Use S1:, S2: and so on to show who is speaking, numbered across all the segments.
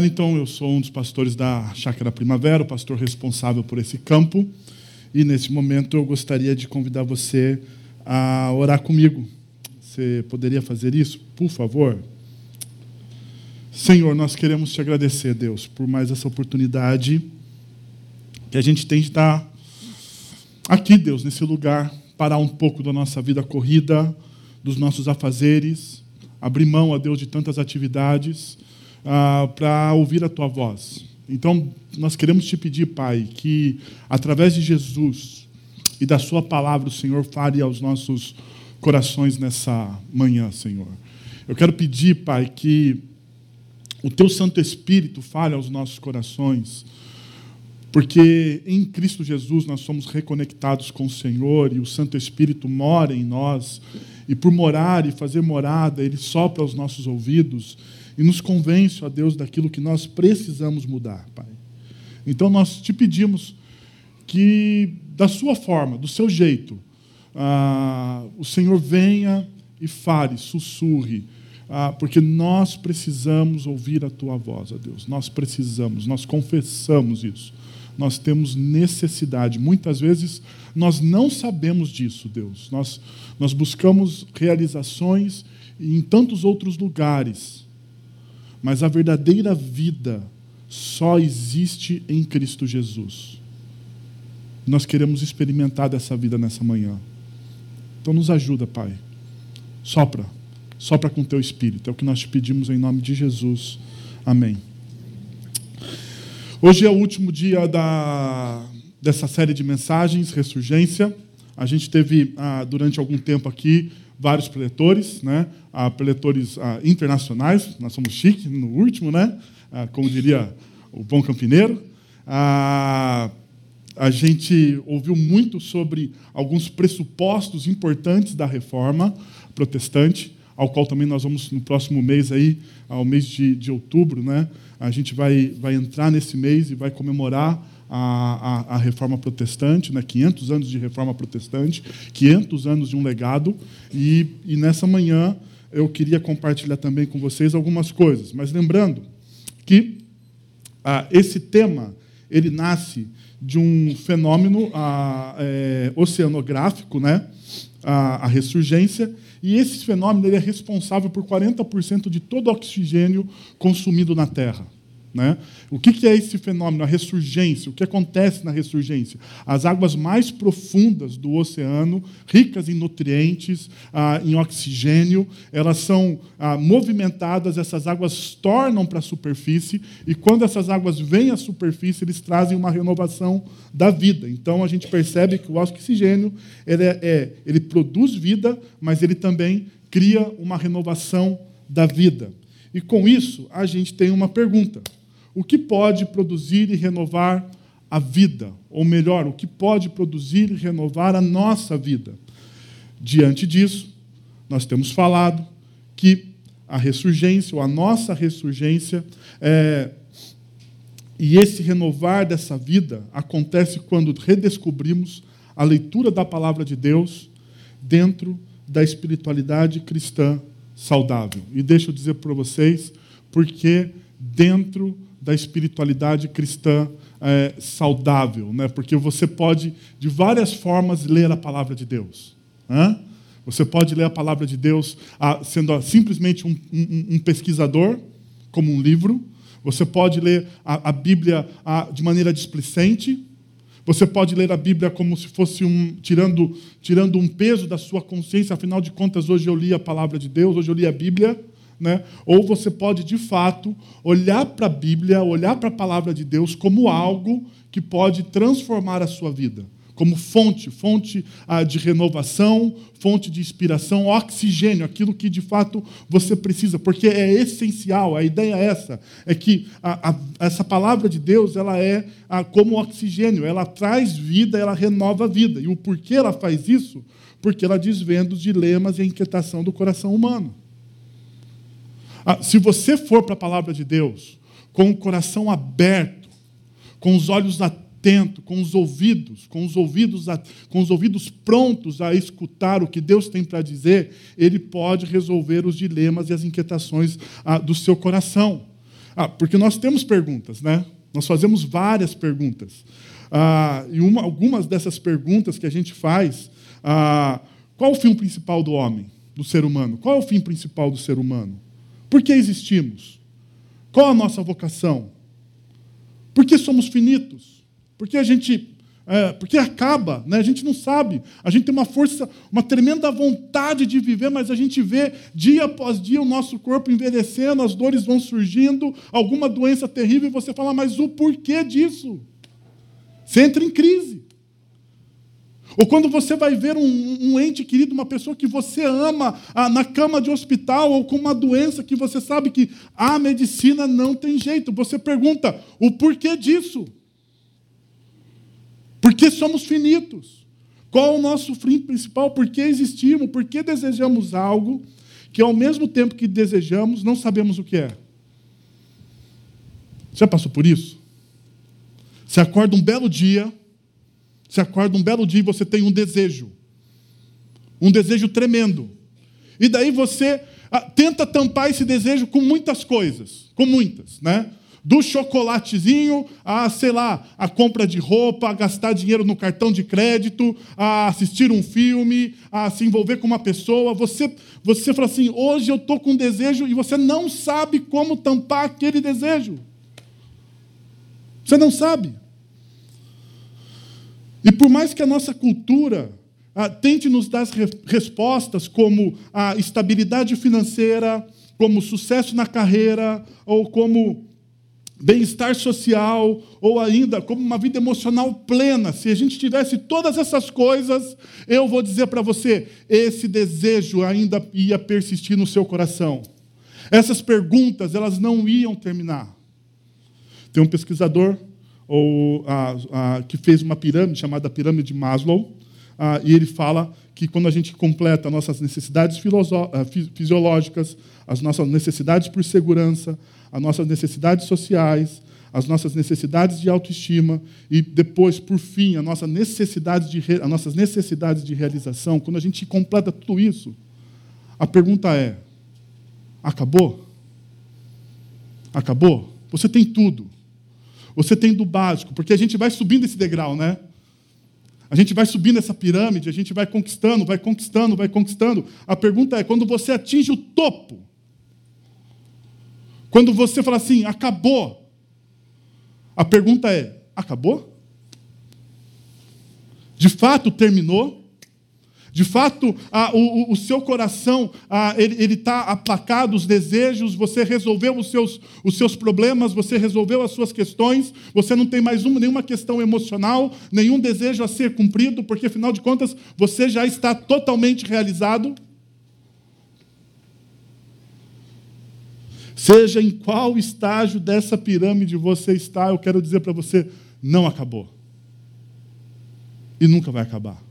S1: Wellington, eu sou um dos pastores da Chácara Primavera, o pastor responsável por esse campo. E nesse momento eu gostaria de convidar você a orar comigo. Você poderia fazer isso, por favor? Senhor, nós queremos te agradecer, Deus, por mais essa oportunidade que a gente tem de estar aqui, Deus, nesse lugar, parar um pouco da nossa vida corrida, dos nossos afazeres, abrir mão, a Deus, de tantas atividades, ah, para ouvir a tua voz. Então, nós queremos te pedir, Pai, que através de Jesus e da Sua palavra, o Senhor fale aos nossos corações nessa manhã, Senhor. Eu quero pedir, Pai, que o Teu Santo Espírito fale aos nossos corações, porque em Cristo Jesus nós somos reconectados com o Senhor e o Santo Espírito mora em nós, e por morar e fazer morada, Ele sopra aos nossos ouvidos e nos convence, ó Deus, daquilo que nós precisamos mudar, Pai. Então nós te pedimos que, da sua forma, do seu jeito, ah, o Senhor venha e fale, sussurre, ah, porque nós precisamos ouvir a tua voz, ó Deus. Nós precisamos, nós confessamos isso. Nós temos necessidade. Muitas vezes nós não sabemos disso, Deus. Nós, nós buscamos realizações em tantos outros lugares, mas a verdadeira vida só existe em Cristo Jesus. Nós queremos experimentar dessa vida nessa manhã. Então nos ajuda, Pai. Sopra. Sopra com teu espírito. É o que nós te pedimos em nome de Jesus. Amém. Hoje é o último dia da, dessa série de mensagens, Ressurgência. A gente teve, ah, durante algum tempo aqui, vários preletores, né? Ah, preletores ah, internacionais. Nós somos chique no último, né? Ah, como diria o bom campineiro. Ah, a gente ouviu muito sobre alguns pressupostos importantes da reforma protestante, ao qual também nós vamos no próximo mês aí, ao mês de, de outubro, né? A gente vai, vai entrar nesse mês e vai comemorar a, a, a, reforma protestante, né? 500 anos de reforma protestante, 500 anos de um legado, e, e nessa manhã eu queria compartilhar também com vocês algumas coisas, mas lembrando que ah, esse tema ele nasce de um fenômeno ah, é, oceanográfico, né? A, a, ressurgência, e esse fenômeno ele é responsável por 40% de todo o oxigênio consumido na Terra. Né? O que é esse fenômeno, a ressurgência? O que acontece na ressurgência? As águas mais profundas do oceano, ricas em nutrientes, ah, em oxigênio, elas são ah, movimentadas, essas águas tornam para a superfície, e quando essas águas vêm à superfície, eles trazem uma renovação da vida. Então a gente percebe que o oxigênio ele, é, é ele produz vida, mas ele também cria uma renovação da vida. E com isso, a gente tem uma pergunta o que pode produzir e renovar a vida, ou melhor, o que pode produzir e renovar a nossa vida. Diante disso, nós temos falado que a ressurgência, ou a nossa ressurgência, é, e esse renovar dessa vida acontece quando redescobrimos a leitura da palavra de Deus dentro da espiritualidade cristã saudável. E deixa eu dizer para vocês, porque dentro da espiritualidade cristã é, saudável, né? porque você pode, de várias formas, ler a palavra de Deus. Né? Você pode ler a palavra de Deus ah, sendo simplesmente um, um, um, pesquisador, como um livro. Você pode ler a, a Bíblia de maneira displicente. Você pode ler a Bíblia como se fosse um tirando, tirando um peso da sua consciência. Afinal de contas, hoje eu li a palavra de Deus, hoje eu li a Bíblia. Né? Ou você pode, de fato, olhar para a Bíblia, olhar para a palavra de Deus como algo que pode transformar a sua vida. Como fonte, fonte ah, de renovação, fonte de inspiração, oxigênio, aquilo que de fato você precisa, porque é essencial. A ideia é essa: é que a, a, essa palavra de Deus ela é ah, como oxigênio, ela traz vida, ela renova a vida. E o porquê ela faz isso? Porque ela desvenda os dilemas e a inquietação do coração humano. Ah, se você for para a palavra de Deus com o coração aberto, com os olhos atentos, com os ouvidos, com os ouvidos, com os ouvidos prontos a escutar o que Deus tem para dizer, Ele pode resolver os dilemas e as inquietações ah, do seu coração. Ah, porque nós temos perguntas, né? Nós fazemos várias perguntas. Ah, e uma, algumas dessas perguntas que a gente faz, ah, qual o fim principal do homem, do ser humano? Qual é o fim principal do ser humano? Por que existimos? Qual a nossa vocação? Por que somos finitos? Por que a gente é, porque acaba, né? a gente não sabe. A gente tem uma força, uma tremenda vontade de viver, mas a gente vê dia após dia o nosso corpo envelhecendo, as dores vão surgindo, alguma doença terrível, e você fala, mas o porquê disso? Você entra em crise. Ou quando você vai ver um, um ente querido, uma pessoa que você ama ah, na cama de hospital, ou com uma doença que você sabe que a medicina não tem jeito, você pergunta o porquê disso? Porque somos finitos. Qual o nosso fim principal? Por que existimos? Por que desejamos algo que, ao mesmo tempo que desejamos, não sabemos o que é? Já passou por isso? Você acorda um belo dia, você acorda um belo dia e você tem um desejo. Um desejo tremendo. E daí você ah, tenta tampar esse desejo com muitas coisas, com muitas, né? do chocolatezinho a, sei lá, a compra de roupa, a gastar dinheiro no cartão de crédito, a assistir um filme, a se envolver com uma pessoa. Você, você fala assim: hoje eu estou com um desejo e você não sabe como tampar aquele desejo. Você não sabe. E por mais que a nossa cultura ah, tente nos dar re respostas como a estabilidade financeira, como sucesso na carreira, ou como bem-estar social ou ainda como uma vida emocional plena. Se a gente tivesse todas essas coisas, eu vou dizer para você, esse desejo ainda ia persistir no seu coração. Essas perguntas, elas não iam terminar. Tem um pesquisador ou, que fez uma pirâmide chamada pirâmide de Maslow, e ele fala que quando a gente completa nossas necessidades fisiológicas, as nossas necessidades por segurança, as nossas necessidades sociais, as nossas necessidades de autoestima e depois, por fim, as nossas necessidades de, as nossas necessidades de realização, quando a gente completa tudo isso, a pergunta é: acabou? Acabou? Você tem tudo. Você tem do básico, porque a gente vai subindo esse degrau, né? A gente vai subindo essa pirâmide, a gente vai conquistando, vai conquistando, vai conquistando. A pergunta é: quando você atinge o topo, quando você fala assim, acabou, a pergunta é: acabou? De fato terminou? De fato, o, o, seu coração ele está aplacado, os desejos, você resolveu os seus, os seus problemas, você resolveu as suas questões, você não tem mais uma, nenhuma questão emocional, nenhum desejo a ser cumprido, porque afinal de contas você já está totalmente realizado. Seja em qual estágio dessa pirâmide você está, eu quero dizer para você: não acabou. E nunca vai acabar.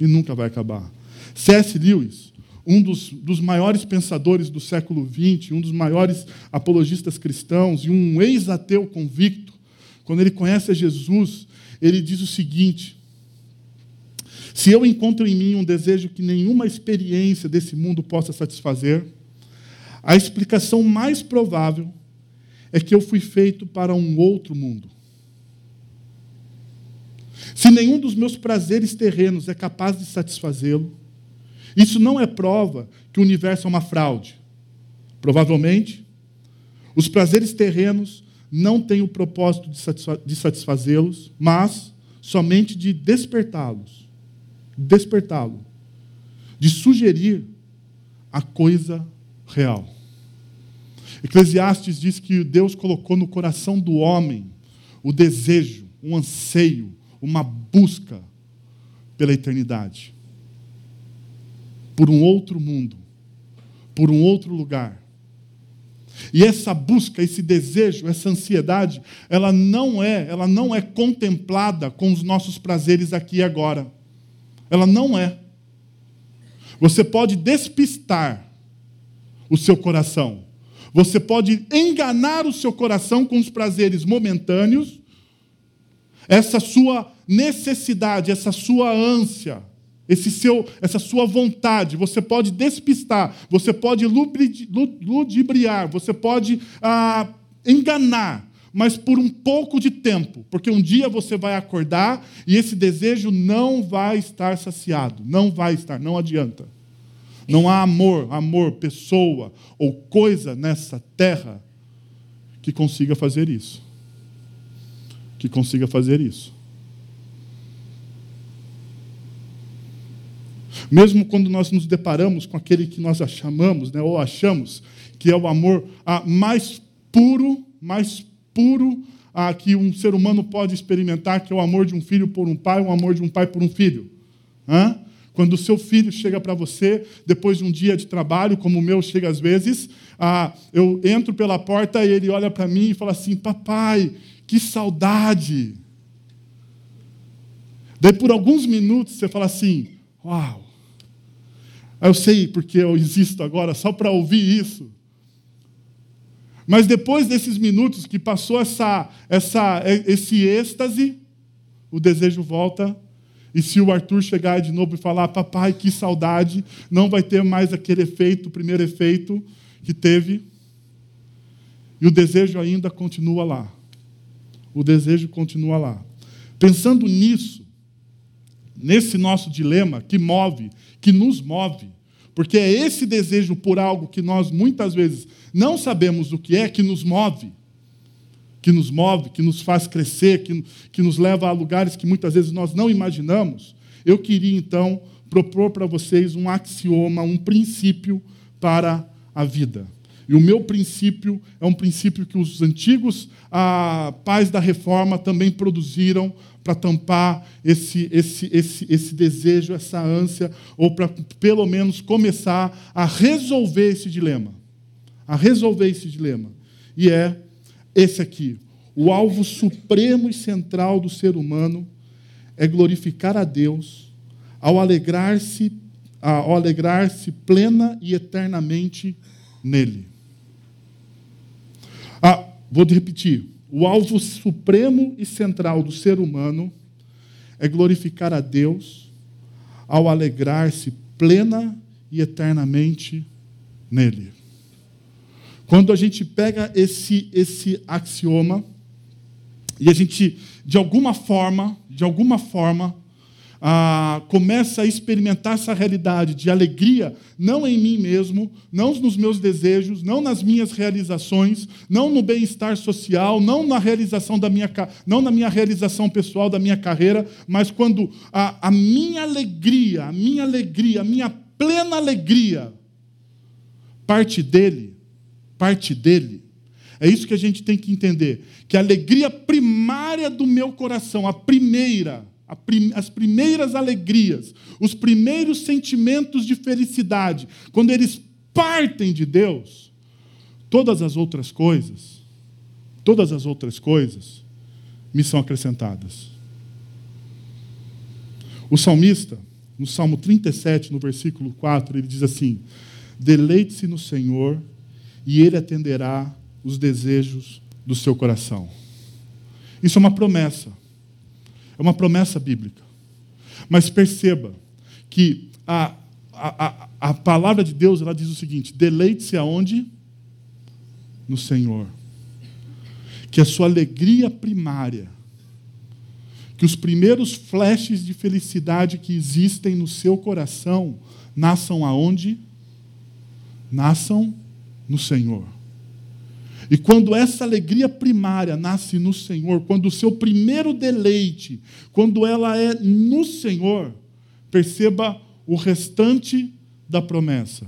S1: E nunca vai acabar. C.S. Lewis, um dos, dos, maiores pensadores do século XX, um dos maiores apologistas cristãos e um ex-ateu convicto, quando ele conhece a Jesus, ele diz o seguinte: Se eu encontro em mim um desejo que nenhuma experiência desse mundo possa satisfazer, a explicação mais provável é que eu fui feito para um outro mundo. Se nenhum dos meus prazeres terrenos é capaz de satisfazê-lo, isso não é prova que o universo é uma fraude. Provavelmente, os prazeres terrenos não têm o propósito de satisfazê-los, mas somente de despertá-los. Despertá-lo. De sugerir a coisa real. Eclesiastes diz que Deus colocou no coração do homem o desejo, um anseio, uma busca pela eternidade, por um outro mundo, por um outro lugar. E essa busca, esse desejo, essa ansiedade, ela não é, ela não é contemplada com os nossos prazeres aqui e agora. Ela não é. Você pode despistar o seu coração. Você pode enganar o seu coração com os prazeres momentâneos, essa sua necessidade, essa sua ânsia, esse seu, essa sua vontade, você pode despistar, você pode ludibriar, você pode ah, enganar, mas por um pouco de tempo, porque um dia você vai acordar e esse desejo não vai estar saciado, não vai estar, não adianta. Não há amor, amor, pessoa ou coisa nessa terra que consiga fazer isso. Que consiga fazer isso. Mesmo quando nós nos deparamos com aquele que nós chamamos, né, ou achamos que é o amor mais puro, mais puro ah, que um ser humano pode experimentar, que é o amor de um filho por um pai, o amor de um pai por um filho. Hã? Quando o seu filho chega para você, depois de um dia de trabalho, como o meu chega às vezes, ah, eu entro pela porta e ele olha para mim e fala assim: Papai, que saudade. Daí, por alguns minutos, você fala assim: Uau. Eu sei porque eu existo agora, só para ouvir isso. Mas depois desses minutos que passou essa, essa, esse êxtase, o desejo volta. E se o Arthur chegar de novo e falar, papai, que saudade, não vai ter mais aquele efeito, o primeiro efeito que teve. E o desejo ainda continua lá. O desejo continua lá. Pensando nisso, nesse nosso dilema que move, que nos move, porque é esse desejo por algo que nós muitas vezes não sabemos o que é, que nos move. Que nos move, que nos faz crescer, que, que nos leva a lugares que muitas vezes nós não imaginamos. Eu queria, então, propor para vocês um axioma, um princípio para a vida. E o meu princípio é um princípio que os antigos ah, pais da reforma também produziram para tampar esse, esse, esse, esse desejo, essa ânsia, ou para pelo menos começar a resolver esse dilema. A resolver esse dilema. E é esse aqui. O alvo supremo e central do ser humano é glorificar a Deus ao alegrar-se ao alegrar-se plena e eternamente nele. Vou repetir. O alvo supremo e central do ser humano é glorificar a Deus ao alegrar-se plena e eternamente nele. Quando a gente pega esse, esse axioma e a gente, de alguma forma, de alguma forma, ah, começa a experimentar essa realidade de alegria, não em mim mesmo, não nos meus desejos, não nas minhas realizações, não no bem-estar social, não na realização da minha, não na minha realização pessoal da minha carreira, mas quando a, a minha alegria, a minha alegria, a minha plena alegria parte dele, parte dele. É isso que a gente tem que entender, que a alegria primária do meu coração, a primeira, as primeiras alegrias, os primeiros sentimentos de felicidade, quando eles partem de Deus, todas as outras coisas, todas as outras coisas me são acrescentadas. O salmista, no Salmo 37, no versículo 4, ele diz assim: Deleite-se no Senhor, e Ele atenderá os desejos do seu coração. Isso é uma promessa. É uma promessa bíblica. Mas perceba que a, a, a, a palavra de Deus ela diz o seguinte: deleite-se aonde? No Senhor. Que a sua alegria primária, que os primeiros flashes de felicidade que existem no seu coração nasçam aonde? Nasçam no Senhor. E quando essa alegria primária nasce no Senhor, quando o seu primeiro deleite, quando ela é no Senhor, perceba o restante da promessa.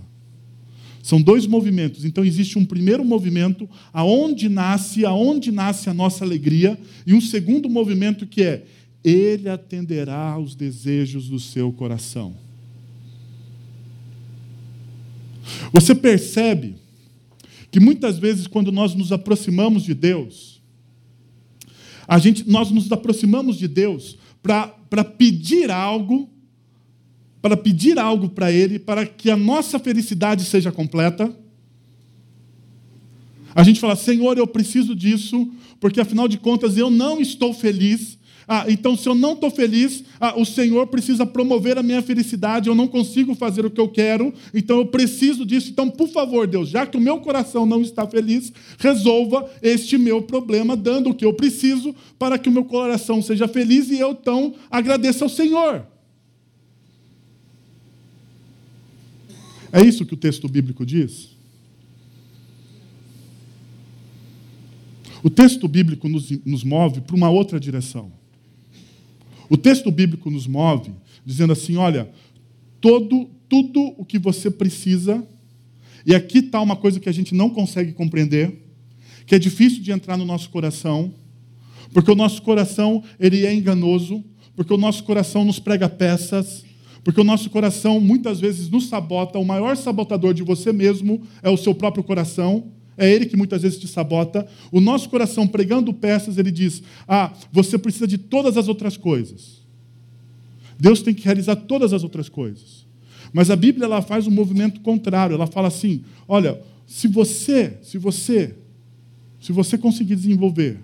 S1: São dois movimentos. Então existe um primeiro movimento aonde nasce, aonde nasce a nossa alegria, e um segundo movimento que é ele atenderá aos desejos do seu coração. Você percebe que muitas vezes, quando nós nos aproximamos de Deus, a gente, nós nos aproximamos de Deus para pedir algo, para pedir algo para Ele, para que a nossa felicidade seja completa. A gente fala, Senhor, eu preciso disso, porque afinal de contas eu não estou feliz. Ah, então, se eu não estou feliz, ah, o Senhor precisa promover a minha felicidade, eu não consigo fazer o que eu quero, então eu preciso disso. Então, por favor, Deus, já que o meu coração não está feliz, resolva este meu problema, dando o que eu preciso para que o meu coração seja feliz e eu então agradeça ao Senhor. É isso que o texto bíblico diz? O texto bíblico nos, nos move para uma outra direção. O texto bíblico nos move dizendo assim: olha, todo, tudo o que você precisa, e aqui está uma coisa que a gente não consegue compreender, que é difícil de entrar no nosso coração, porque o nosso coração ele é enganoso, porque o nosso coração nos prega peças, porque o nosso coração muitas vezes nos sabota. O maior sabotador de você mesmo é o seu próprio coração. É ele que muitas vezes te sabota. O nosso coração, pregando peças, ele diz: Ah, você precisa de todas as outras coisas. Deus tem que realizar todas as outras coisas. Mas a Bíblia ela faz um movimento contrário. Ela fala assim: Olha, se você, se você, se você conseguir desenvolver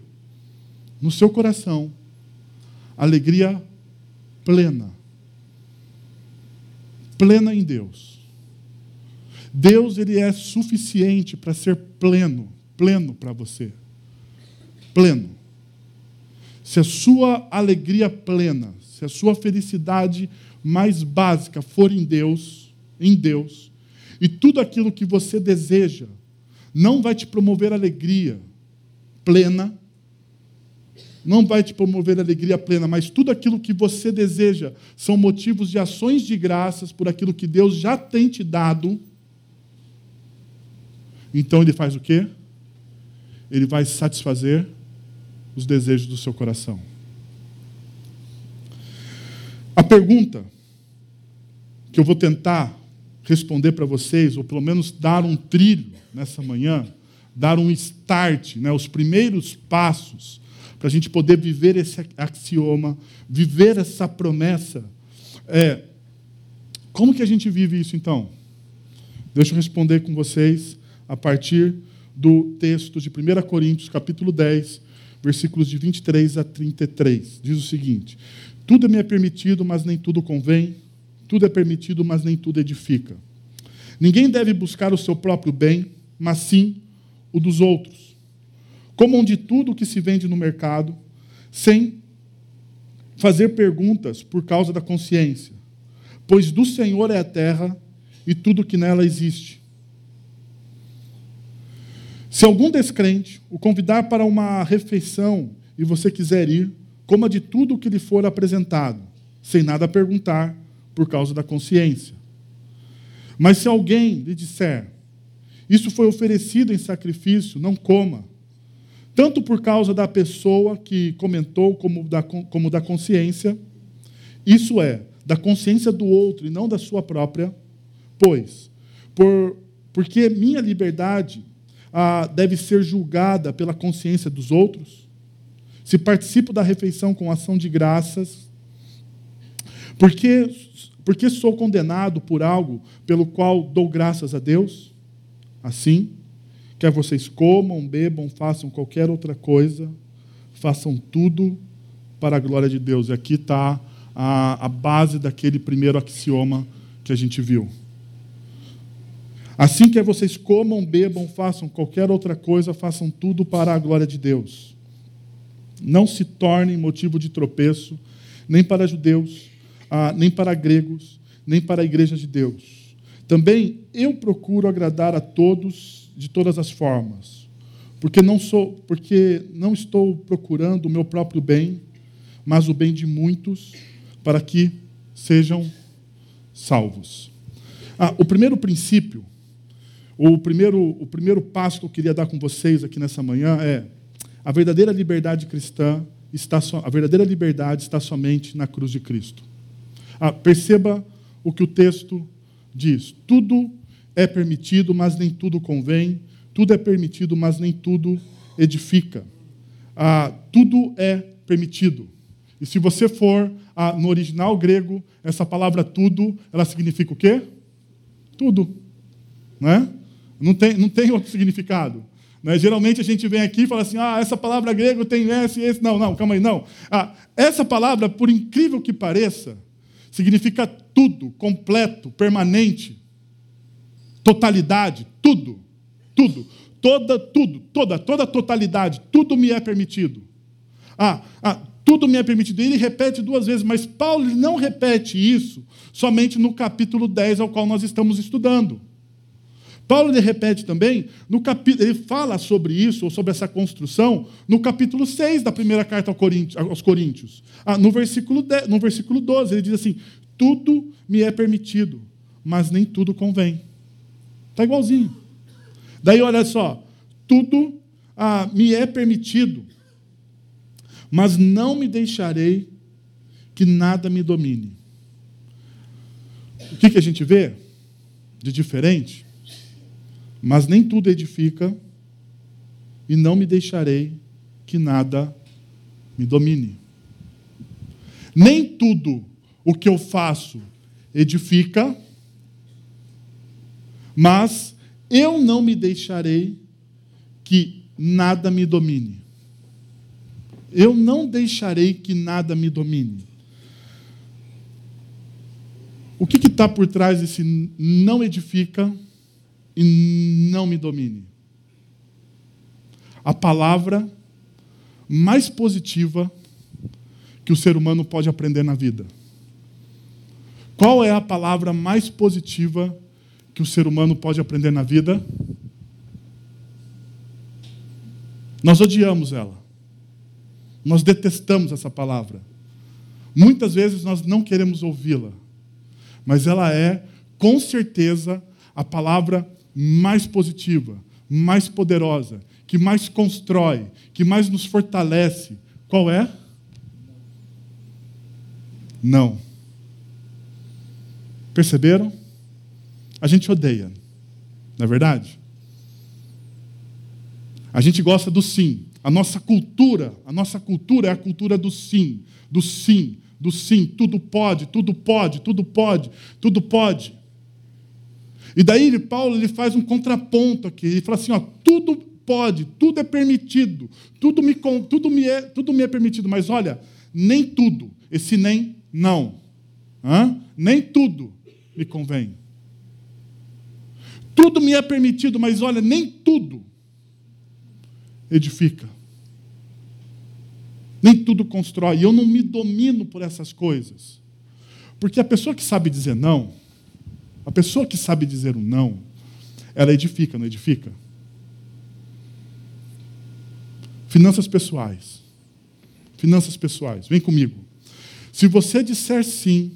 S1: no seu coração alegria plena, plena em Deus Deus ele é suficiente para ser pleno, pleno para você. Pleno. Se a sua alegria plena, se a sua felicidade mais básica for em Deus, em Deus, e tudo aquilo que você deseja não vai te promover alegria plena, não vai te promover alegria plena, mas tudo aquilo que você deseja são motivos de ações de graças por aquilo que Deus já tem te dado então ele faz o quê? Ele vai satisfazer os desejos do seu coração. A pergunta que eu vou tentar responder para vocês, ou pelo menos dar um trilho nessa manhã, dar um start, né, os primeiros passos para a gente poder viver esse axioma, viver essa promessa, é como que a gente vive isso então? Deixa eu responder com vocês a partir do texto de 1 Coríntios, capítulo 10, versículos de 23 a 33. Diz o seguinte: Tudo me é permitido, mas nem tudo convém. Tudo é permitido, mas nem tudo edifica. Ninguém deve buscar o seu próprio bem, mas sim o dos outros. Comam de tudo o que se vende no mercado, sem fazer perguntas por causa da consciência, pois do Senhor é a terra e tudo que nela existe. Se algum descrente o convidar para uma refeição e você quiser ir, coma de tudo o que lhe for apresentado, sem nada perguntar, por causa da consciência. Mas se alguém lhe disser, isso foi oferecido em sacrifício, não coma, tanto por causa da pessoa que comentou, como da, como da consciência, isso é, da consciência do outro e não da sua própria, pois, por, porque minha liberdade ah, deve ser julgada pela consciência dos outros? Se participo da refeição com ação de graças, por que, porque sou condenado por algo pelo qual dou graças a Deus? Assim, quer vocês comam, bebam, façam qualquer outra coisa, façam tudo para a glória de Deus. E aqui está a, a base daquele primeiro axioma que a gente viu. Assim que vocês comam, bebam, façam qualquer outra coisa, façam tudo para a glória de Deus. Não se tornem motivo de tropeço, nem para judeus, ah, nem para gregos, nem para a igreja de Deus. Também eu procuro agradar a todos de todas as formas, porque não sou, porque não estou procurando o meu próprio bem, mas o bem de muitos, para que sejam salvos. Ah, o primeiro princípio o primeiro, o primeiro passo que eu queria dar com vocês aqui nessa manhã é a verdadeira liberdade cristã está so, a verdadeira liberdade está somente na cruz de Cristo. Ah, perceba o que o texto diz. Tudo é permitido, mas nem tudo convém. Tudo é permitido, mas nem tudo edifica. Ah, tudo é permitido. E se você for ah, no original grego, essa palavra tudo, ela significa o quê? Tudo. Não é? Não tem, não tem outro significado. Né? Geralmente a gente vem aqui e fala assim: ah, essa palavra grega tem esse e esse. Não, não, calma aí, não. Ah, essa palavra, por incrível que pareça, significa tudo, completo, permanente, totalidade, tudo, tudo, toda, tudo, toda, toda totalidade, tudo me é permitido. Ah, ah, tudo me é permitido. Ele repete duas vezes, mas Paulo não repete isso somente no capítulo 10 ao qual nós estamos estudando. Paulo ele repete também, no capítulo, ele fala sobre isso, ou sobre essa construção, no capítulo 6 da primeira carta aos Coríntios. Ah, no, versículo 10, no versículo 12, ele diz assim: Tudo me é permitido, mas nem tudo convém. Está igualzinho. Daí, olha só, tudo ah, me é permitido, mas não me deixarei que nada me domine. O que, que a gente vê de diferente? Mas nem tudo edifica, e não me deixarei que nada me domine. Nem tudo o que eu faço edifica, mas eu não me deixarei que nada me domine. Eu não deixarei que nada me domine. O que está por trás desse não edifica e não me domine? A palavra mais positiva que o ser humano pode aprender na vida. Qual é a palavra mais positiva que o ser humano pode aprender na vida? Nós odiamos ela. Nós detestamos essa palavra. Muitas vezes nós não queremos ouvi-la, mas ela é, com certeza, a palavra mais positiva, mais poderosa, que mais constrói, que mais nos fortalece. Qual é? Não. Perceberam? A gente odeia, não é verdade? A gente gosta do sim. A nossa cultura, a nossa cultura é a cultura do sim, do sim, do sim. Tudo pode, tudo pode, tudo pode, tudo pode. E daí Paulo ele faz um contraponto aqui. Ele fala assim: ó, tudo pode, tudo é permitido, tudo me, tudo me, é, tudo me é permitido, mas olha, nem tudo, esse nem não, Hã? nem tudo me convém. Tudo me é permitido, mas olha, nem tudo edifica. Nem tudo constrói. E eu não me domino por essas coisas. Porque a pessoa que sabe dizer não, a pessoa que sabe dizer um não, ela edifica, não edifica? Finanças pessoais. Finanças pessoais. Vem comigo. Se você disser sim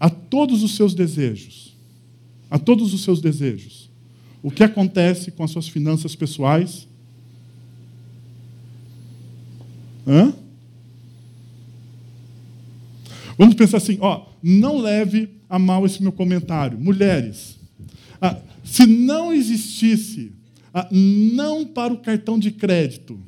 S1: a todos os seus desejos, a todos os seus desejos, o que acontece com as suas finanças pessoais? Hã? Vamos pensar assim, ó, não leve a mal esse meu comentário. Mulheres, ah, se não existisse ah, não para o cartão de crédito?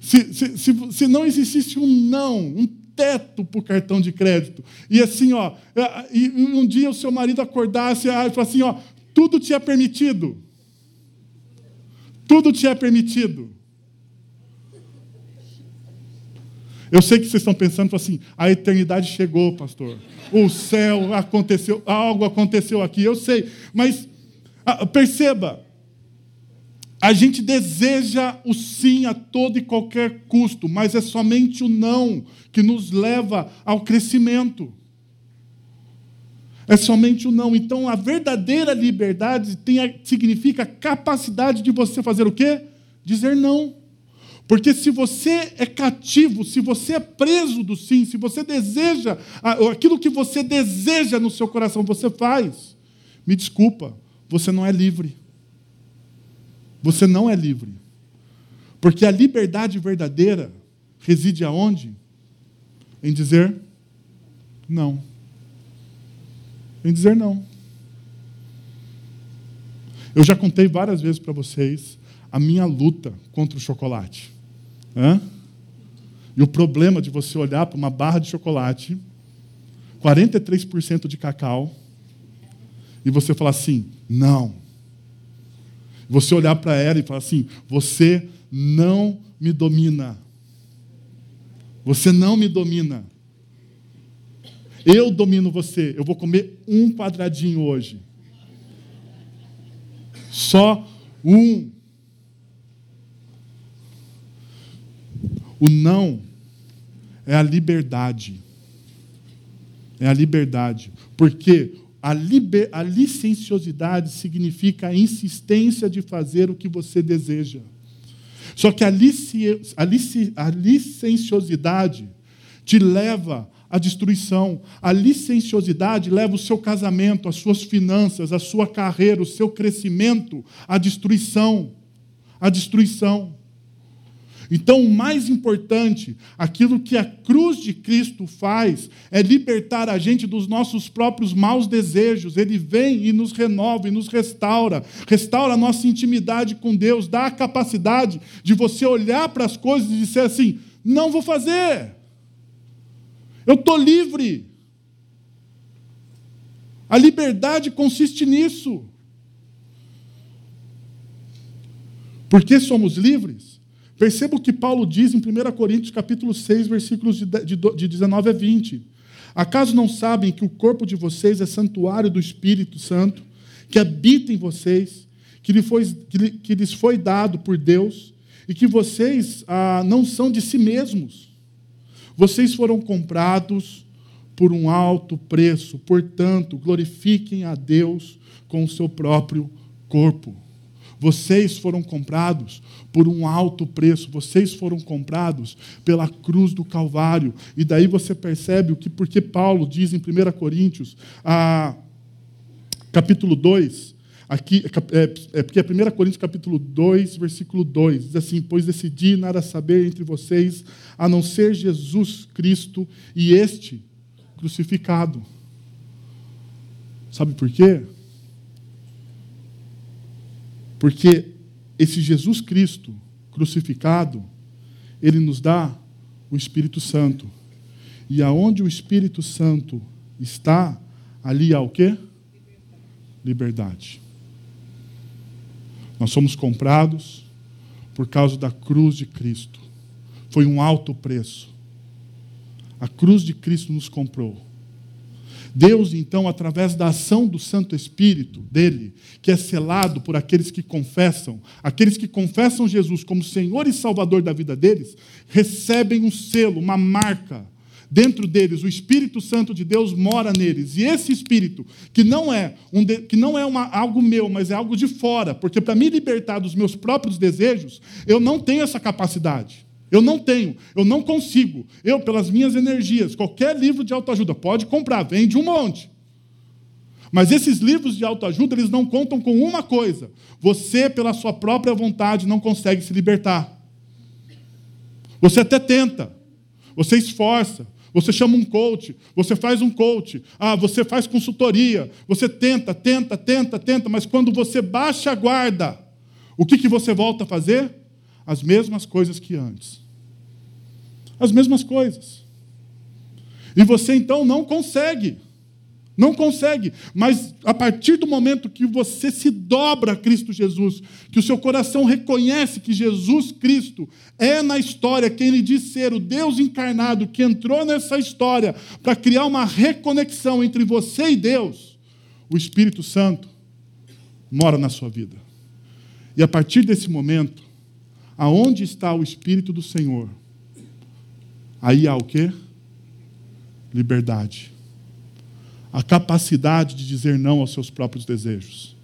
S1: Se, se, se, se não existisse um não, um teto para o cartão de crédito, e assim, ó, é, e um dia o seu marido acordasse e falasse assim, ó, tudo te é permitido. Tudo te é permitido. Eu sei que vocês estão pensando assim, a eternidade chegou, pastor. O céu aconteceu, algo aconteceu aqui, eu sei. Mas ah, perceba, a gente deseja o sim a todo e qualquer custo, mas é somente o não que nos leva ao crescimento. É somente o não. Então, a verdadeira liberdade tem, significa a capacidade de você fazer o quê? Dizer não. Porque se você é cativo, se você é preso do sim, se você deseja aquilo que você deseja no seu coração, você faz. Me desculpa, você não é livre. Você não é livre. Porque a liberdade verdadeira reside aonde? Em dizer não. Em dizer não. Eu já contei várias vezes para vocês a minha luta contra o chocolate. Hã? E o problema de você olhar para uma barra de chocolate, 43% de cacau, e você falar assim: não. Você olhar para ela e falar assim: Você não me domina. Você não me domina. Eu domino você. Eu vou comer um quadradinho hoje. Só um. O não é a liberdade. É a liberdade. Porque a, liber, a licenciosidade significa a insistência de fazer o que você deseja. Só que a, lici, a, lici, a licenciosidade te leva à destruição. A licenciosidade leva o seu casamento, as suas finanças, a sua carreira, o seu crescimento à destruição. À destruição. Então, o mais importante, aquilo que a cruz de Cristo faz, é libertar a gente dos nossos próprios maus desejos. Ele vem e nos renova e nos restaura, restaura a nossa intimidade com Deus, dá a capacidade de você olhar para as coisas e dizer assim: não vou fazer, eu estou livre. A liberdade consiste nisso. Porque somos livres? Perceba o que Paulo diz em 1 Coríntios capítulo 6, versículos de 19 a 20. Acaso não sabem que o corpo de vocês é santuário do Espírito Santo, que habita em vocês, que, lhe foi, que lhes foi dado por Deus, e que vocês ah, não são de si mesmos? Vocês foram comprados por um alto preço, portanto, glorifiquem a Deus com o seu próprio corpo. Vocês foram comprados por um alto preço, vocês foram comprados pela cruz do Calvário. E daí você percebe o que, porque Paulo diz em 1 Coríntios, capítulo 2, aqui, é, é, porque é 1 Coríntios capítulo 2, versículo 2, diz assim: Pois decidi nada saber entre vocês, a não ser Jesus Cristo e este crucificado. Sabe por quê? Porque esse Jesus Cristo crucificado, ele nos dá o Espírito Santo. E aonde o Espírito Santo está, ali há o quê? Liberdade. Nós somos comprados por causa da cruz de Cristo. Foi um alto preço. A cruz de Cristo nos comprou. Deus, então, através da ação do Santo Espírito dele, que é selado por aqueles que confessam, aqueles que confessam Jesus como Senhor e Salvador da vida deles, recebem um selo, uma marca. Dentro deles, o Espírito Santo de Deus mora neles. E esse Espírito, que não é, um de, que não é uma, algo meu, mas é algo de fora, porque para me libertar dos meus próprios desejos, eu não tenho essa capacidade. Eu não tenho, eu não consigo. Eu, pelas minhas energias, qualquer livro de autoajuda, pode comprar, vende um monte. Mas esses livros de autoajuda, eles não contam com uma coisa: você, pela sua própria vontade, não consegue se libertar. Você até tenta, você esforça, você chama um coach, você faz um coach, ah, você faz consultoria, você tenta, tenta, tenta, tenta, mas quando você baixa a guarda, o que, que você volta a fazer? As mesmas coisas que antes. As mesmas coisas. E você então não consegue. Não consegue. Mas a partir do momento que você se dobra a Cristo Jesus, que o seu coração reconhece que Jesus Cristo é na história quem ele diz ser, o Deus encarnado que entrou nessa história para criar uma reconexão entre você e Deus, o Espírito Santo mora na sua vida. E a partir desse momento, Aonde está o Espírito do Senhor? Aí há o quê? Liberdade. A capacidade de dizer não aos seus próprios desejos.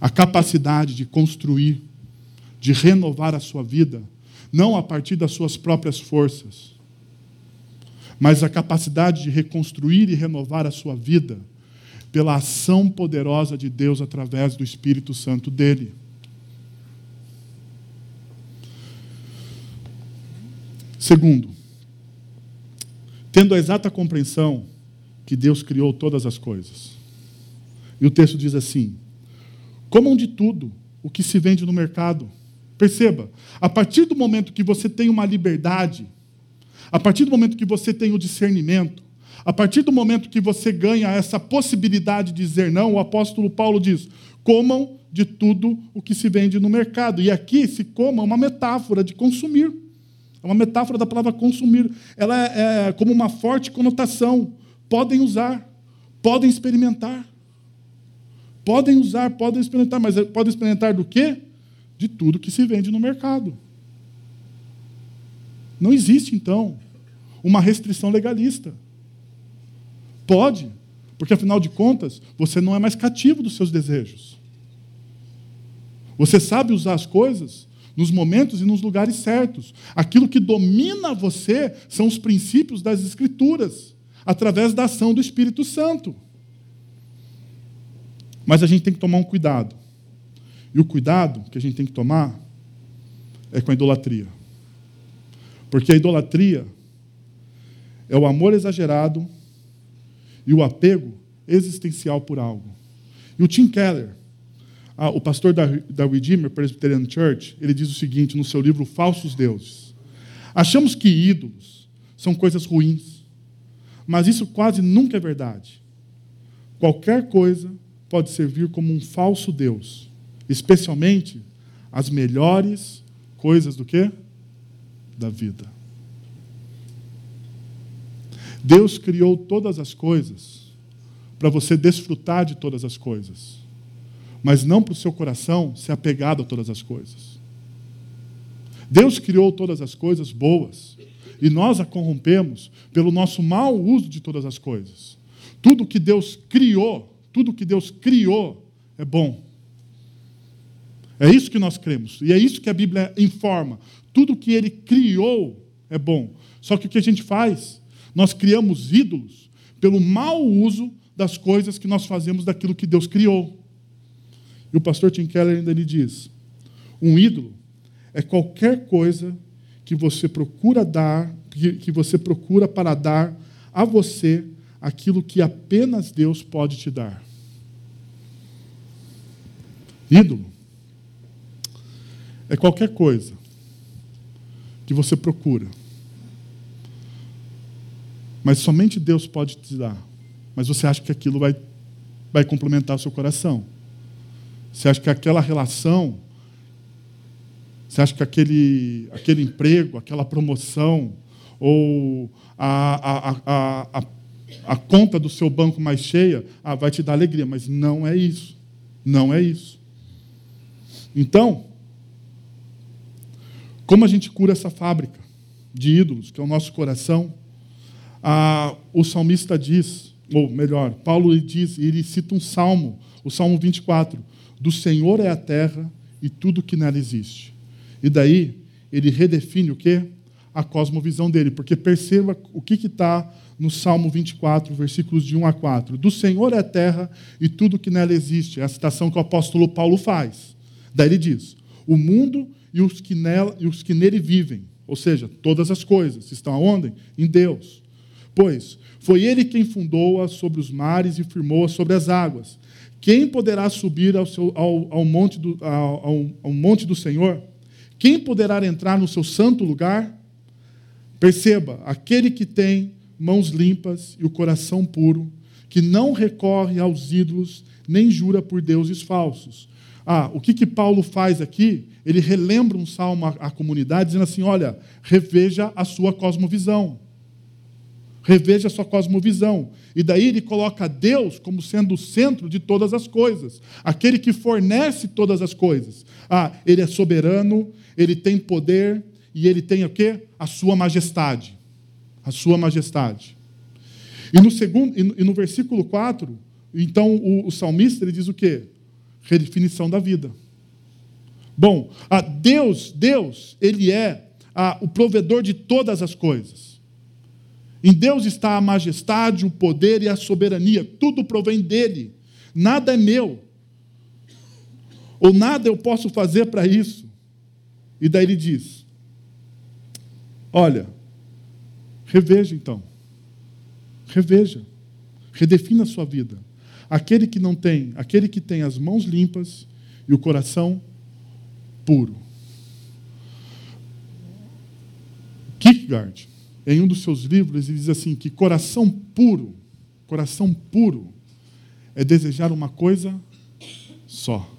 S1: A capacidade de construir, de renovar a sua vida, não a partir das suas próprias forças, mas a capacidade de reconstruir e renovar a sua vida pela ação poderosa de Deus através do Espírito Santo dele. Segundo, tendo a exata compreensão que Deus criou todas as coisas. E o texto diz assim: comam de tudo o que se vende no mercado. Perceba, a partir do momento que você tem uma liberdade, a partir do momento que você tem o discernimento, A partir do momento que você ganha essa possibilidade de dizer não, o apóstolo Paulo diz: comam de tudo o que se vende no mercado. E aqui se coma é uma metáfora de consumir. É uma metáfora da palavra consumir. Ela é, é como uma forte conotação. Podem usar, podem experimentar. Podem usar, podem experimentar, mas podem experimentar do quê? De tudo que se vende no mercado. Não existe, então, uma restrição legalista. Pode, porque afinal de contas, você não é mais cativo dos seus desejos. Você sabe usar as coisas nos momentos e nos lugares certos. Aquilo que domina você são os princípios das Escrituras, através da ação do Espírito Santo. Mas a gente tem que tomar um cuidado. E o cuidado que a gente tem que tomar é com a idolatria. Porque a idolatria é o amor exagerado e o apego existencial por algo. E o Tim Keller, o pastor da, da Redeemer Presbyterian Church, ele diz o seguinte no seu livro Falsos Deuses: Achamos que ídolos são coisas ruins, mas isso quase nunca é verdade. Qualquer coisa pode servir como um falso Deus, especialmente as melhores coisas do que? Da vida. Deus criou todas as coisas para você desfrutar de todas as coisas, mas não para o seu coração ser apegado a todas as coisas. Deus criou todas as coisas boas e nós a corrompemos pelo nosso mau uso de todas as coisas. Tudo que Deus criou tudo que Deus criou é bom. É isso que nós cremos. E é isso que a Bíblia informa. Tudo que ele criou é bom. Só que o que a gente faz? Nós criamos ídolos pelo mau uso das coisas que nós fazemos daquilo que Deus criou. E o pastor Tim Keller ainda lhe diz: um ídolo é qualquer coisa que você procura dar, que você procura para dar a você aquilo que apenas Deus pode te dar. Ídolo é qualquer coisa que você procura, mas somente Deus pode te dar. Mas você acha que aquilo vai, vai complementar o seu coração. Você acha que aquela relação, você acha que aquele, aquele emprego, aquela promoção, ou a, a, a, a, a conta do seu banco mais cheia, ah, vai te dar alegria. Mas não é isso. Não é isso. Então, como a gente cura essa fábrica de ídolos, que é o nosso coração? Ah, o salmista diz, ou melhor, Paulo diz, e ele cita um salmo, o Salmo 24: Do Senhor é a terra e tudo que nela existe. E daí ele redefine o quê? A cosmovisão dele, porque perceba o que está no Salmo 24, versículos de 1 a 4. Do Senhor é a terra e tudo que nela existe. É a citação que o apóstolo Paulo faz. Daí ele diz: o mundo e os que, nela, e os que nele vivem, ou seja, todas as coisas, estão aonde? Em Deus. Pois foi ele quem fundou-a sobre os mares e firmou-a sobre as águas. Quem poderá subir ao, seu, ao, ao, monte do, ao, ao monte do Senhor? Quem poderá entrar no seu santo lugar? Perceba, aquele que tem mãos limpas e o coração puro, que não recorre aos ídolos, nem jura por deuses falsos, ah, o que, que Paulo faz aqui? Ele relembra um salmo à, à comunidade, dizendo assim: olha, reveja a sua cosmovisão. Reveja sua cosmovisão. E daí ele coloca Deus como sendo o centro de todas as coisas, aquele que fornece todas as coisas. Ah, ele é soberano, ele tem poder e ele tem o quê? A sua majestade. A sua majestade. E no, segundo, e no versículo 4, então o, o salmista ele diz o quê? redefinição da vida. Bom, a Deus, Deus, ele é a, o provedor de todas as coisas. Em Deus está a majestade, o poder e a soberania. Tudo provém dele. Nada é meu. Ou nada eu posso fazer para isso. E daí ele diz: Olha, reveja então. Reveja. Redefina a sua vida. Aquele que não tem, aquele que tem as mãos limpas e o coração puro. Kierkegaard, em um dos seus livros, ele diz assim: que coração puro, coração puro, é desejar uma coisa só.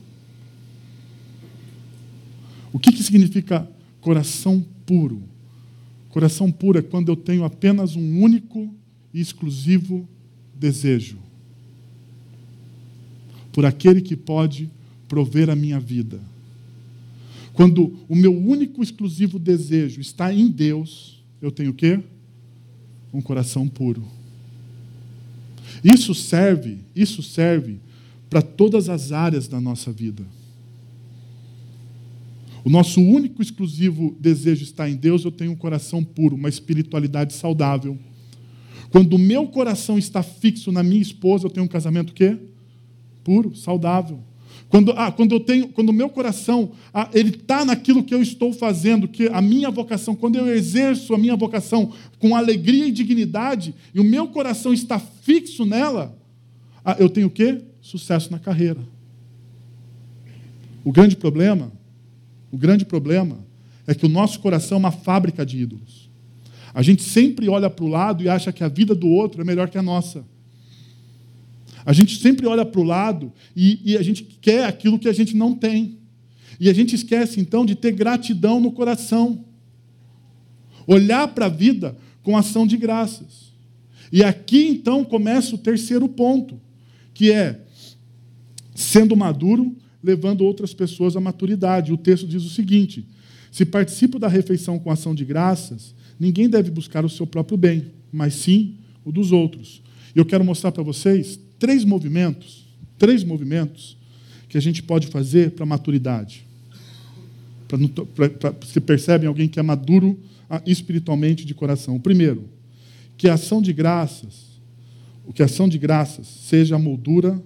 S1: O que, que significa coração puro? Coração puro é quando eu tenho apenas um único e exclusivo desejo por aquele que pode prover a minha vida. Quando o meu único exclusivo desejo está em Deus, eu tenho o quê? Um coração puro. Isso serve, isso serve para todas as áreas da nossa vida. O nosso único exclusivo desejo está em Deus, eu tenho um coração puro, uma espiritualidade saudável. Quando o meu coração está fixo na minha esposa, eu tenho um casamento quê? Puro, saudável. Quando, ah, quando eu tenho, quando o meu coração ah, ele está naquilo que eu estou fazendo, que a minha vocação, quando eu exerço a minha vocação com alegria e dignidade, e o meu coração está fixo nela, ah, eu tenho o quê? Sucesso na carreira. O grande problema, o grande problema é que o nosso coração é uma fábrica de ídolos. A gente sempre olha para o lado e acha que a vida do outro é melhor que a nossa. A gente sempre olha para o lado e, e a gente quer aquilo que a gente não tem. E a gente esquece, então, de ter gratidão no coração. Olhar para a vida com ação de graças. E aqui, então, começa o terceiro ponto, que é sendo maduro, levando outras pessoas à maturidade. O texto diz o seguinte: se participo da refeição com ação de graças, ninguém deve buscar o seu próprio bem, mas sim o dos outros. E eu quero mostrar para vocês três movimentos, três movimentos que a gente pode fazer para maturidade. Para você percebem alguém que é maduro ah, espiritualmente de coração. O primeiro, que a ação de graças, o que a ação de graças seja a moldura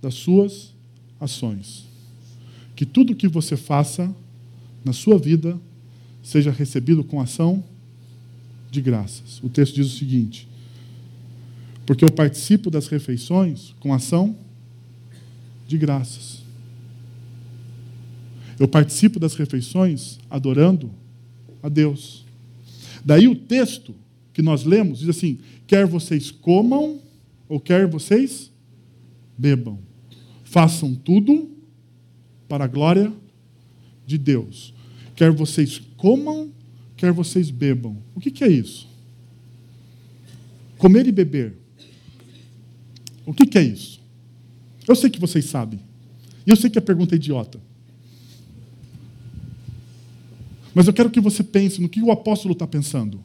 S1: das suas ações. Que tudo que você faça na sua vida seja recebido com ação de graças. O texto diz o seguinte: porque eu participo das refeições com ação de graças. Eu participo das refeições adorando a Deus. Daí o texto que nós lemos diz assim: quer vocês comam ou quer vocês bebam, façam tudo para a glória de Deus. Quer vocês comam, quer vocês bebam. O que, que é isso? Comer e beber o que, que é isso? Eu sei que vocês sabem. E eu sei que a pergunta é idiota. Mas eu quero que você pense no que o apóstolo está pensando.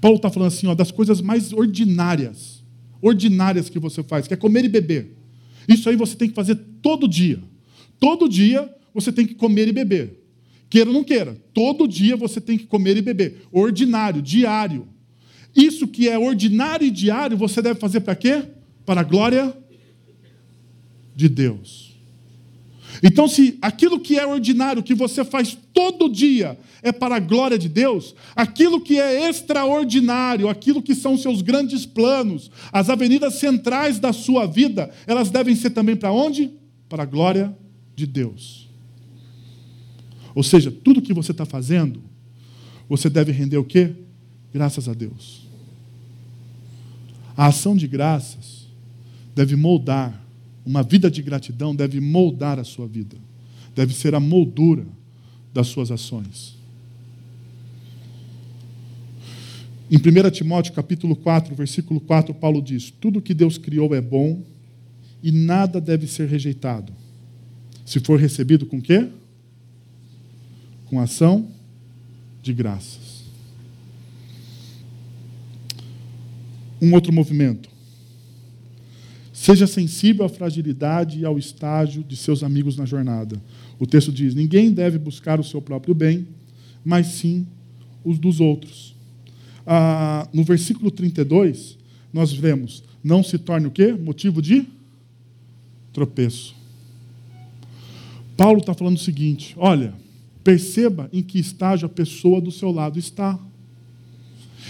S1: Paulo está falando assim, ó, das coisas mais ordinárias, ordinárias que você faz, que é comer e beber. Isso aí você tem que fazer todo dia. Todo dia você tem que comer e beber. Queira ou não queira, todo dia você tem que comer e beber. Ordinário, diário. Isso que é ordinário e diário, você deve fazer para quê? Para a glória de Deus. Então, se aquilo que é ordinário, que você faz todo dia, é para a glória de Deus, aquilo que é extraordinário, aquilo que são seus grandes planos, as avenidas centrais da sua vida, elas devem ser também para onde? Para a glória de Deus. Ou seja, tudo que você está fazendo, você deve render o quê? Graças a Deus. A ação de graças deve moldar, uma vida de gratidão deve moldar a sua vida, deve ser a moldura das suas ações. Em 1 Timóteo capítulo 4, versículo 4, Paulo diz: Tudo que Deus criou é bom e nada deve ser rejeitado. Se for recebido com quê? Com ação de graças. Um outro movimento. Seja sensível à fragilidade e ao estágio de seus amigos na jornada. O texto diz: ninguém deve buscar o seu próprio bem, mas sim os dos outros. Ah, no versículo 32, nós vemos: não se torne o quê? Motivo de tropeço. Paulo está falando o seguinte: olha, perceba em que estágio a pessoa do seu lado está.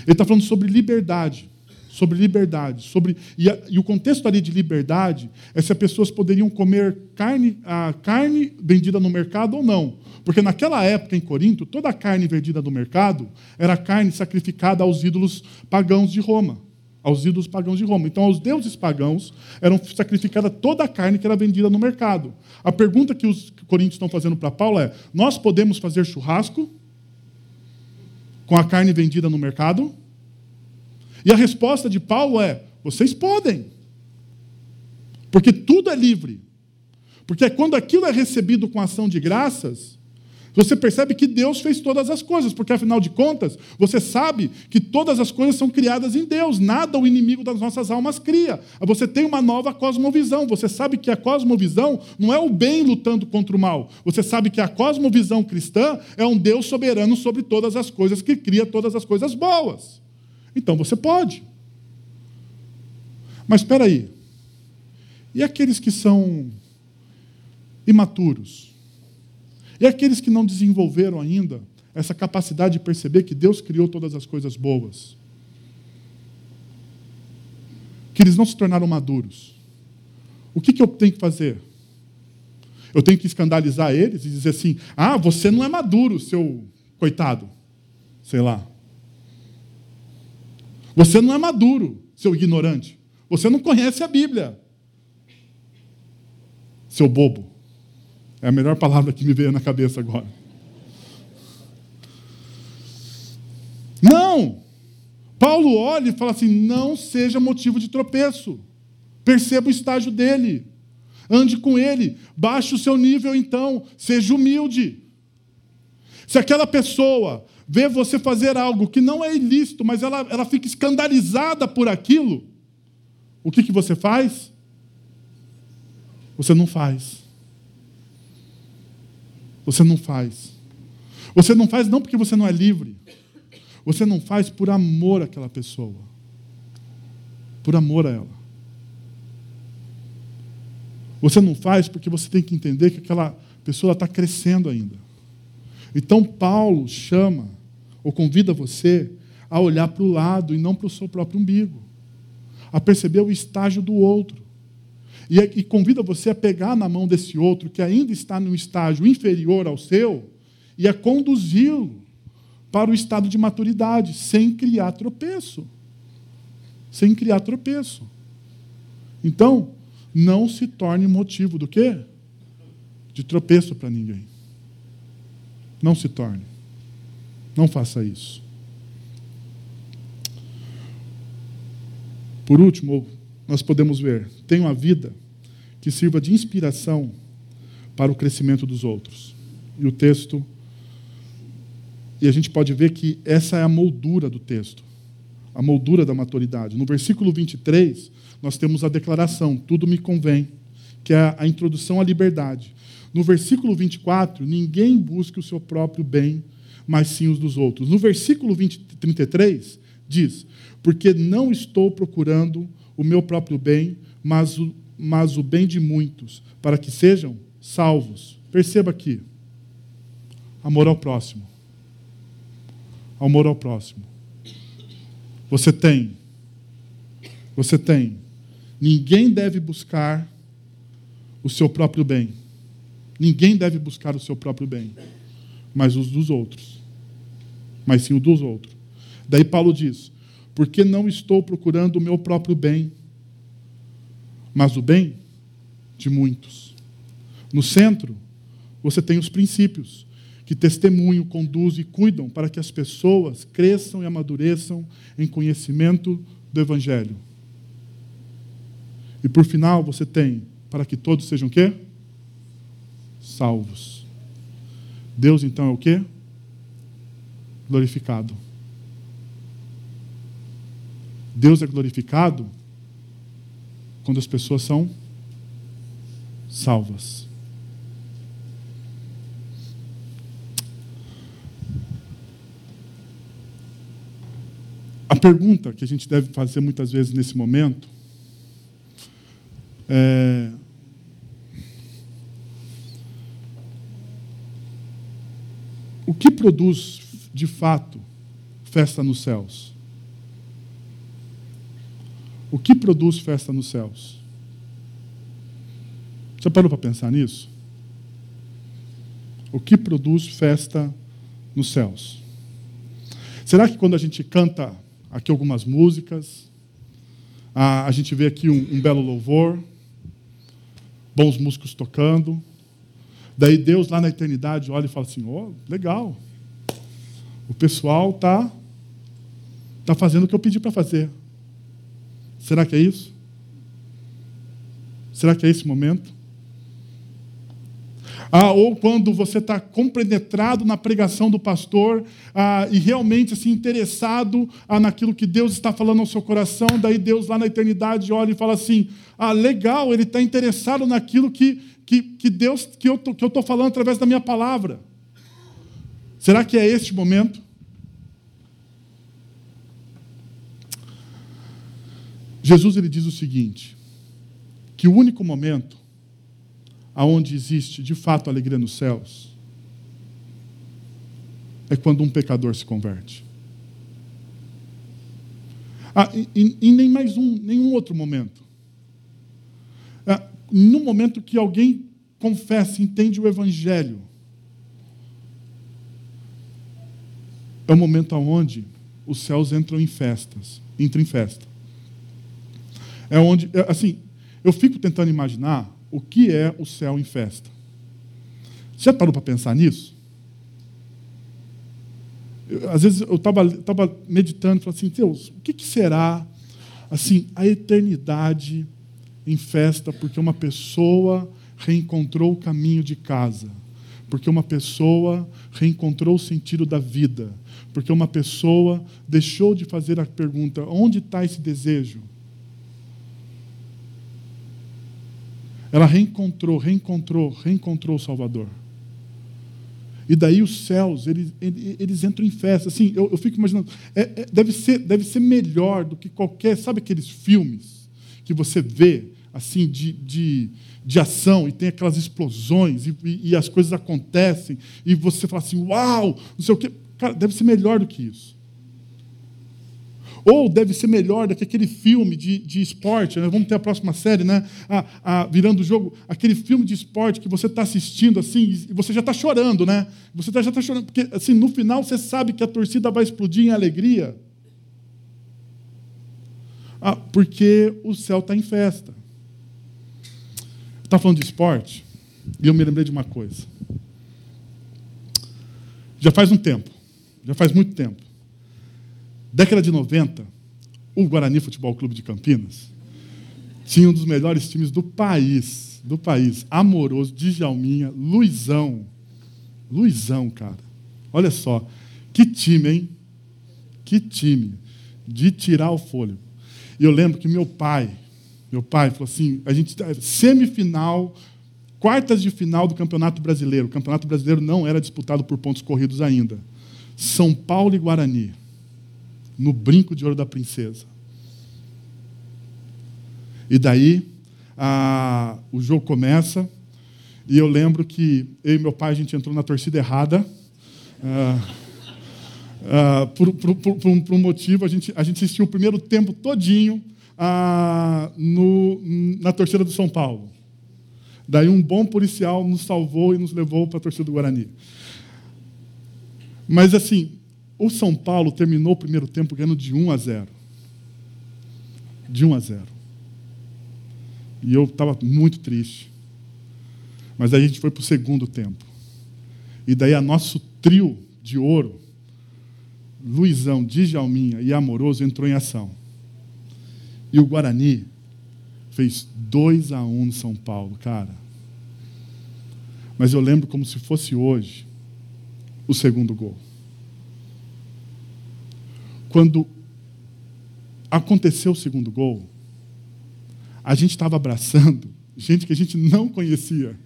S1: Ele está falando sobre liberdade, sobre liberdade. Sobre, e, a, e, o contexto ali de liberdade é se as pessoas poderiam comer carne, a carne vendida no mercado ou não. Porque naquela época, em Corinto, toda a carne vendida no mercado era carne sacrificada aos ídolos pagãos de Roma. Aos ídolos pagãos de Roma. Então, aos deuses pagãos eram sacrificada toda a carne que era vendida no mercado. A pergunta que os coríntios estão fazendo para Paulo é: nós podemos fazer churrasco com a carne vendida no mercado? E a resposta de Paulo é: vocês podem. Porque tudo é livre. Porque quando aquilo é recebido com ação de graças, você percebe que Deus fez todas as coisas, porque afinal de contas, você sabe que todas as coisas são criadas em Deus, nada o inimigo das nossas almas cria. Você tem uma nova cosmovisão, você sabe que a cosmovisão não é o bem lutando contra o mal, você sabe que a cosmovisão cristã é um Deus soberano sobre todas as coisas, que cria todas as coisas boas. Então você pode. Mas espera aí. E aqueles que são imaturos? E aqueles que não desenvolveram ainda essa capacidade de perceber que Deus criou todas as coisas boas? Que eles não se tornaram maduros. O que, que eu tenho que fazer? Eu tenho que escandalizar eles e dizer assim: ah, você não é maduro, seu coitado. Sei lá. Você não é maduro, seu ignorante. Você não conhece a Bíblia. Seu bobo. É a melhor palavra que me veio na cabeça agora. Não! Paulo olha e fala assim: não seja motivo de tropeço. Perceba o estágio dele. Ande com ele. Baixe o seu nível, então. Seja humilde. Se aquela pessoa vê você fazer algo que não é ilícito, mas ela, ela fica escandalizada por aquilo, o que, que você faz? Você não faz. Você não faz. Você não faz não porque você não é livre. Você não faz por amor àquela pessoa. Por amor a ela. Você não faz porque você tem que entender que aquela pessoa está crescendo ainda. Então, Paulo chama, ou convida você, a olhar para o lado e não para o seu próprio umbigo, a perceber o estágio do outro. E, e convida você a pegar na mão desse outro, que ainda está num estágio inferior ao seu, e a conduzi-lo para o estado de maturidade, sem criar tropeço. Sem criar tropeço. Então, não se torne motivo do quê? De tropeço para ninguém. Não se torne. Não faça isso. Por último, nós podemos ver: tenha uma vida que sirva de inspiração para o crescimento dos outros. E o texto. E a gente pode ver que essa é a moldura do texto, a moldura da maturidade. No versículo 23, nós temos a declaração: tudo me convém, que é a introdução à liberdade. No versículo 24, ninguém busque o seu próprio bem, mas sim os dos outros. No versículo 20, 33, diz: Porque não estou procurando o meu próprio bem, mas o, mas o bem de muitos, para que sejam salvos. Perceba aqui: amor ao próximo. Amor ao próximo. Você tem. Você tem. Ninguém deve buscar o seu próprio bem Ninguém deve buscar o seu próprio bem, mas os dos outros. Mas sim o dos outros. Daí Paulo diz: Porque não estou procurando o meu próprio bem, mas o bem de muitos. No centro, você tem os princípios que testemunham, conduzem e cuidam para que as pessoas cresçam e amadureçam em conhecimento do Evangelho. E por final, você tem para que todos sejam quê? salvos. Deus então é o quê? Glorificado. Deus é glorificado quando as pessoas são salvas. A pergunta que a gente deve fazer muitas vezes nesse momento é: O que produz, de fato, festa nos céus? O que produz festa nos céus? Você parou para pensar nisso? O que produz festa nos céus? Será que quando a gente canta aqui algumas músicas, a, a gente vê aqui um, um belo louvor, bons músicos tocando, daí Deus lá na eternidade olha e fala assim: oh, legal, o pessoal está tá fazendo o que eu pedi para fazer. Será que é isso? Será que é esse momento? Ah, ou quando você está compenetrado na pregação do pastor ah, e realmente assim, interessado ah, naquilo que Deus está falando ao seu coração, daí Deus lá na eternidade olha e fala assim: ah, legal, ele está interessado naquilo que, que, que Deus que eu estou falando através da minha palavra. Será que é este momento? Jesus ele diz o seguinte: que o único momento aonde existe de fato alegria nos céus, é quando um pecador se converte. Ah, e, e nem mais um, nenhum outro momento. No momento que alguém confessa, entende o Evangelho, é o momento onde os céus entram em festas, entram em festa. É onde, é, assim, eu fico tentando imaginar o que é o céu em festa. Você já parou para pensar nisso? Eu, às vezes eu estava meditando falei assim, Deus, o que, que será assim a eternidade em festa porque uma pessoa reencontrou o caminho de casa, porque uma pessoa reencontrou o sentido da vida, porque uma pessoa deixou de fazer a pergunta: onde está esse desejo? Ela reencontrou, reencontrou, reencontrou o Salvador. E daí os céus, eles, eles entram em festa. Assim, eu, eu fico imaginando, é, é, deve, ser, deve ser melhor do que qualquer. Sabe aqueles filmes que você vê, assim, de, de, de ação, e tem aquelas explosões, e, e, e as coisas acontecem, e você fala assim, uau, não sei o quê. Cara, deve ser melhor do que isso. Ou deve ser melhor do que aquele filme de, de esporte, né? vamos ter a próxima série, né? A, a, virando o jogo, aquele filme de esporte que você está assistindo assim, e você já está chorando, né? Você tá, já está chorando, porque assim, no final você sabe que a torcida vai explodir em alegria. Ah, porque o céu está em festa. Está falando de esporte? E eu me lembrei de uma coisa. Já faz um tempo, já faz muito tempo. Década de 90, o Guarani Futebol Clube de Campinas tinha um dos melhores times do país, do país. Amoroso, Djalminha, Luizão. Luizão, cara. Olha só. Que time, hein? Que time. De tirar o fôlego. E eu lembro que meu pai, meu pai falou assim, a gente semifinal, quartas de final do Campeonato Brasileiro. O Campeonato Brasileiro não era disputado por pontos corridos ainda. São Paulo e Guarani no brinco de ouro da princesa. E daí a, o jogo começa, e eu lembro que eu e meu pai a gente entrou na torcida errada. Ah, ah, por, por, por, por, um, motivo, a gente, a gente assistiu o primeiro tempo todinho ah, no, na torcida do São Paulo. Daí um bom policial nos salvou e nos levou para a torcida do Guarani. Mas assim, o São Paulo terminou o primeiro tempo ganhando de 1 a 0. De 1 a 0. E eu estava muito triste. Mas aí a gente foi para o segundo tempo. E daí a nosso trio de ouro, Luizão, Djalminha e Amoroso entrou em ação. E o Guarani fez 2 a 1 no São Paulo, cara. Mas eu lembro como se fosse hoje o segundo gol quando aconteceu o segundo gol, a gente estava abraçando gente que a gente não conhecia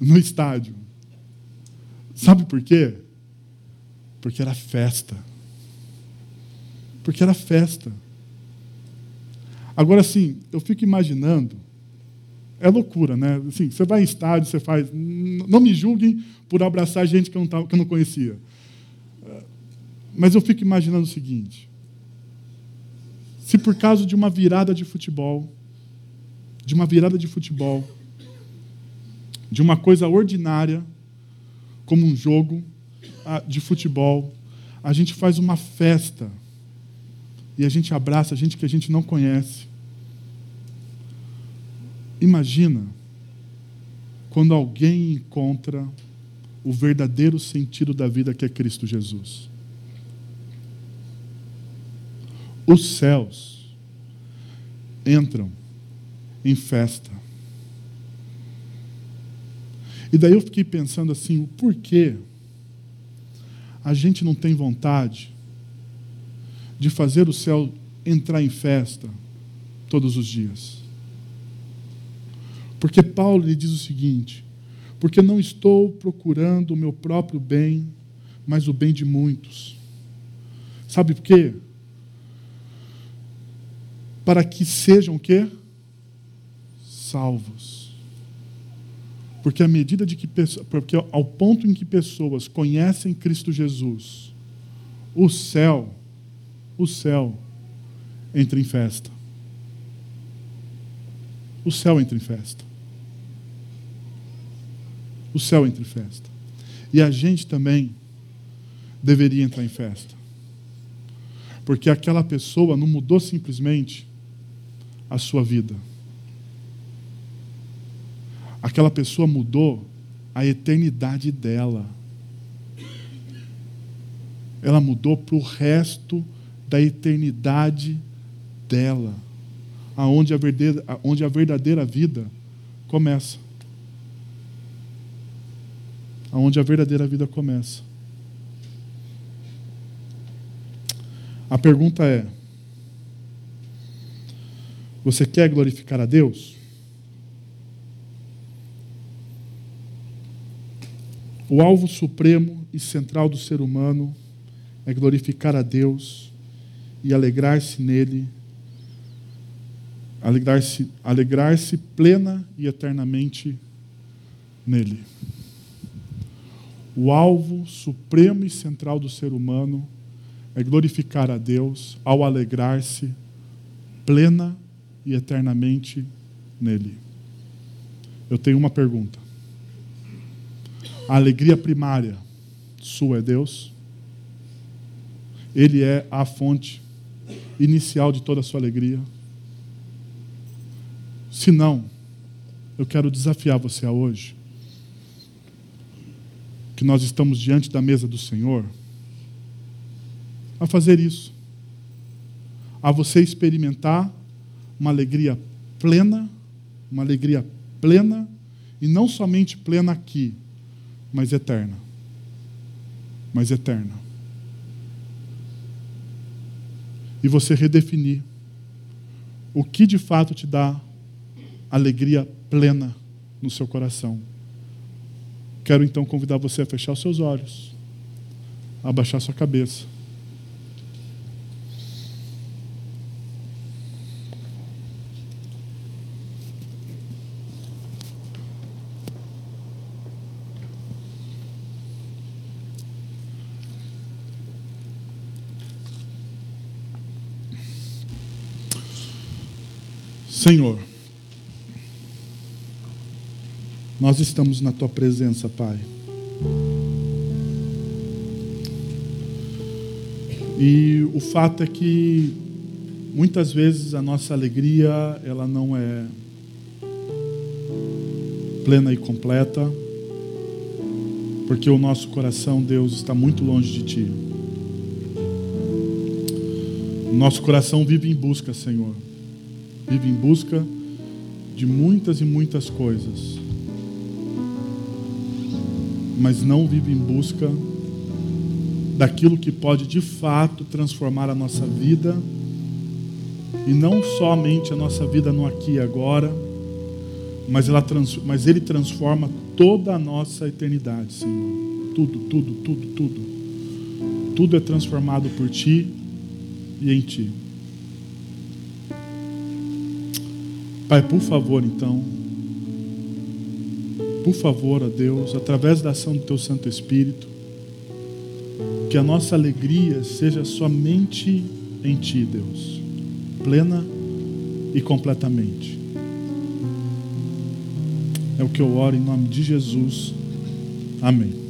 S1: no estádio. Sabe por quê? Porque era festa. Porque era festa. Agora, assim, eu fico imaginando, é loucura, né? Assim, você vai em estádio, você faz. Não me julguem por abraçar gente que eu não, tava, que eu não conhecia. Mas eu fico imaginando o seguinte: Se por causa de uma virada de futebol, de uma virada de futebol, de uma coisa ordinária, como um jogo ah, de futebol, a gente faz uma festa e a gente abraça gente que a gente não conhece. Imagina quando alguém encontra o verdadeiro sentido da vida que é Cristo Jesus. Os céus entram em festa. E daí eu fiquei pensando assim, o porquê a gente não tem vontade de fazer o céu entrar em festa todos os dias? Porque Paulo lhe diz o seguinte: porque não estou procurando o meu próprio bem, mas o bem de muitos. Sabe por quê? Para que sejam o quê? Salvos. Porque à medida de que porque ao ponto em que pessoas conhecem Cristo Jesus, o céu, o céu entra em festa. O céu entra em festa. O céu entra em festa. E a gente também deveria entrar em festa. Porque aquela pessoa não mudou simplesmente a sua vida aquela pessoa mudou a eternidade dela. Ela mudou para o resto da eternidade dela, aonde a verdadeira, onde a verdadeira vida começa. Aonde a verdadeira vida começa. A pergunta é: você quer glorificar a Deus? O alvo supremo e central do ser humano é glorificar a Deus e alegrar-se nele, alegrar-se alegrar plena e eternamente nele. O alvo supremo e central do ser humano é glorificar a Deus ao alegrar-se plena e eternamente nele. Eu tenho uma pergunta. A alegria primária sua é Deus. Ele é a fonte inicial de toda a sua alegria. Se não, eu quero desafiar você a hoje, que nós estamos diante da mesa do Senhor, a fazer isso. A você experimentar uma alegria plena, uma alegria plena, e não somente plena aqui, mas eterna. Mas eterna. E você redefinir o que de fato te dá alegria plena no seu coração. Quero então convidar você a fechar os seus olhos, a abaixar sua cabeça. Senhor, nós estamos na tua presença, Pai. E o fato é que muitas vezes a nossa alegria, ela não é plena e completa, porque o nosso coração, Deus, está muito longe de ti. O nosso coração vive em busca, Senhor vive em busca de muitas e muitas coisas, mas não vive em busca daquilo que pode de fato transformar a nossa vida e não somente a nossa vida no aqui e agora, mas, ela, mas Ele transforma toda a nossa eternidade, Senhor. Tudo, tudo, tudo, tudo. Tudo é transformado por Ti e em Ti. Pai, por favor, então, por favor, a Deus, através da ação do Teu Santo Espírito, que a nossa alegria seja somente em Ti, Deus. plena e completamente. É o que eu oro em nome de Jesus. Amém.